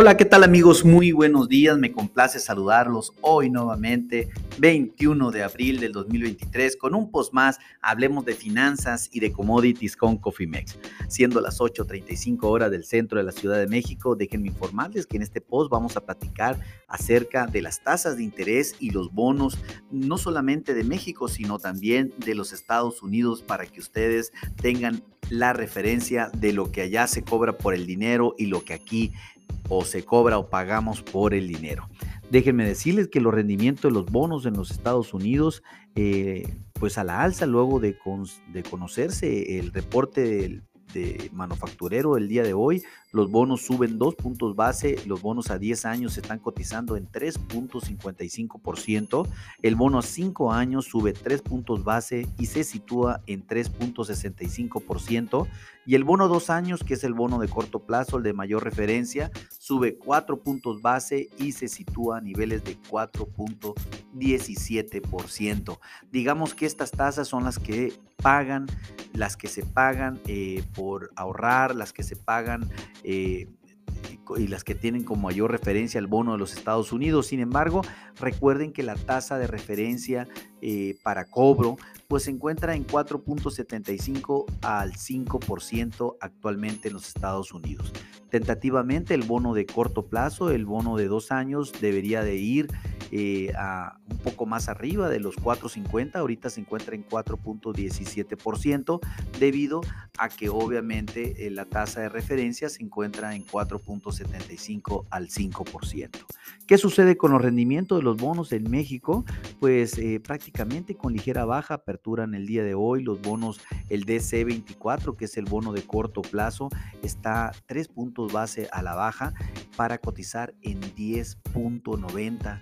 Hola, ¿qué tal amigos? Muy buenos días, me complace saludarlos hoy nuevamente, 21 de abril del 2023, con un post más, hablemos de finanzas y de commodities con Cofimex. Siendo las 8.35 horas del centro de la Ciudad de México, déjenme informarles que en este post vamos a platicar acerca de las tasas de interés y los bonos, no solamente de México, sino también de los Estados Unidos, para que ustedes tengan la referencia de lo que allá se cobra por el dinero y lo que aquí o se cobra o pagamos por el dinero. Déjenme decirles que los rendimientos de los bonos en los Estados Unidos, eh, pues a la alza luego de, de conocerse el reporte del de manufacturero el día de hoy. Los bonos suben dos puntos base, los bonos a 10 años se están cotizando en 3.55%, el bono a 5 años sube 3 puntos base y se sitúa en 3.65%, y el bono a 2 años, que es el bono de corto plazo, el de mayor referencia, sube 4 puntos base y se sitúa a niveles de 4.17%. Digamos que estas tasas son las que pagan, las que se pagan eh, por ahorrar, las que se pagan eh, y las que tienen como mayor referencia el bono de los Estados Unidos. Sin embargo, recuerden que la tasa de referencia eh, para cobro pues se encuentra en 4.75 al 5% actualmente en los Estados Unidos. Tentativamente el bono de corto plazo, el bono de dos años debería de ir eh, a un poco más arriba de los 4.50, ahorita se encuentra en 4.17% debido a que obviamente eh, la tasa de referencia se encuentra en 4.75 al 5%. ¿Qué sucede con los rendimientos de los bonos en México? Pues eh, prácticamente con ligera baja apertura en el día de hoy, los bonos, el DC24, que es el bono de corto plazo, está 3 puntos base a la baja para cotizar en 10.90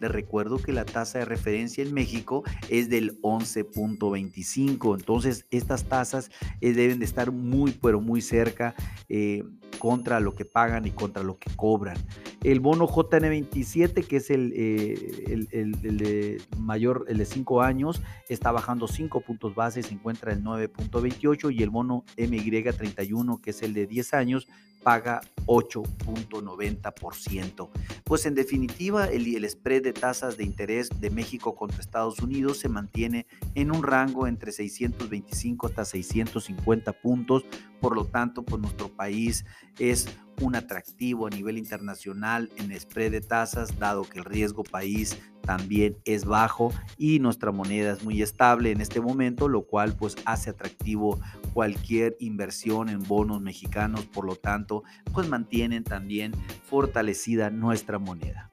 les recuerdo que la tasa de referencia en México es del 11.25. Entonces, estas tasas eh, deben de estar muy, pero muy cerca eh, contra lo que pagan y contra lo que cobran. El bono JN27, que es el, eh, el, de mayor, el de 5 años, está bajando 5 puntos base, se encuentra en 9.28 y el bono MY31, que es el de 10 años, paga 8.90%. Pues en definitiva, el, spread de tasas de interés de México contra Estados Unidos se mantiene en un rango entre 625 hasta 650 puntos. Por lo tanto, pues nuestro país es un atractivo a nivel internacional en spread de tasas, dado que el riesgo país también es bajo y nuestra moneda es muy estable en este momento, lo cual pues hace atractivo cualquier inversión en bonos mexicanos, por lo tanto, pues mantienen también fortalecida nuestra moneda.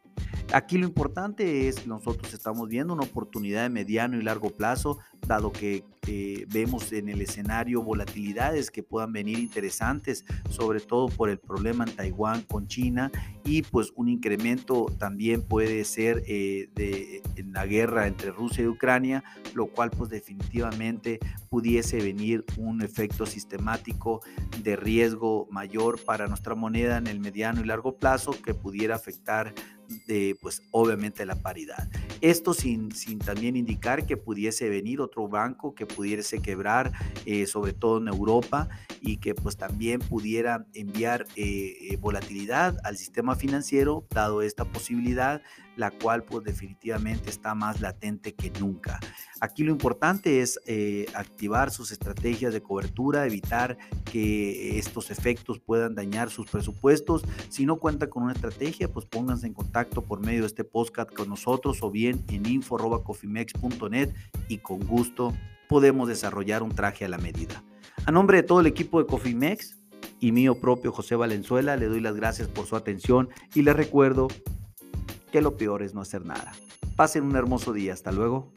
Aquí lo importante es nosotros estamos viendo una oportunidad de mediano y largo plazo, dado que eh, vemos en el escenario volatilidades que puedan venir interesantes, sobre todo por el problema en Taiwán con China y pues un incremento también puede ser eh, de, en la guerra entre Rusia y Ucrania, lo cual pues definitivamente pudiese venir un efecto sistemático de riesgo mayor para nuestra moneda en el mediano y largo plazo que pudiera afectar de, pues obviamente la paridad. Esto sin, sin también indicar que pudiese venir otro banco que pudiese quebrar, eh, sobre todo en Europa, y que pues también pudiera enviar eh, eh, volatilidad al sistema financiero, dado esta posibilidad, la cual pues definitivamente está más latente que nunca. Aquí lo importante es activar sus estrategias de cobertura, evitar que estos efectos puedan dañar sus presupuestos. Si no cuenta con una estrategia, pues pónganse en contacto por medio de este podcast con nosotros o bien en info.cofimex.net y con gusto podemos desarrollar un traje a la medida. A nombre de todo el equipo de Cofimex y mío propio José Valenzuela, le doy las gracias por su atención y les recuerdo que lo peor es no hacer nada. Pasen un hermoso día. Hasta luego.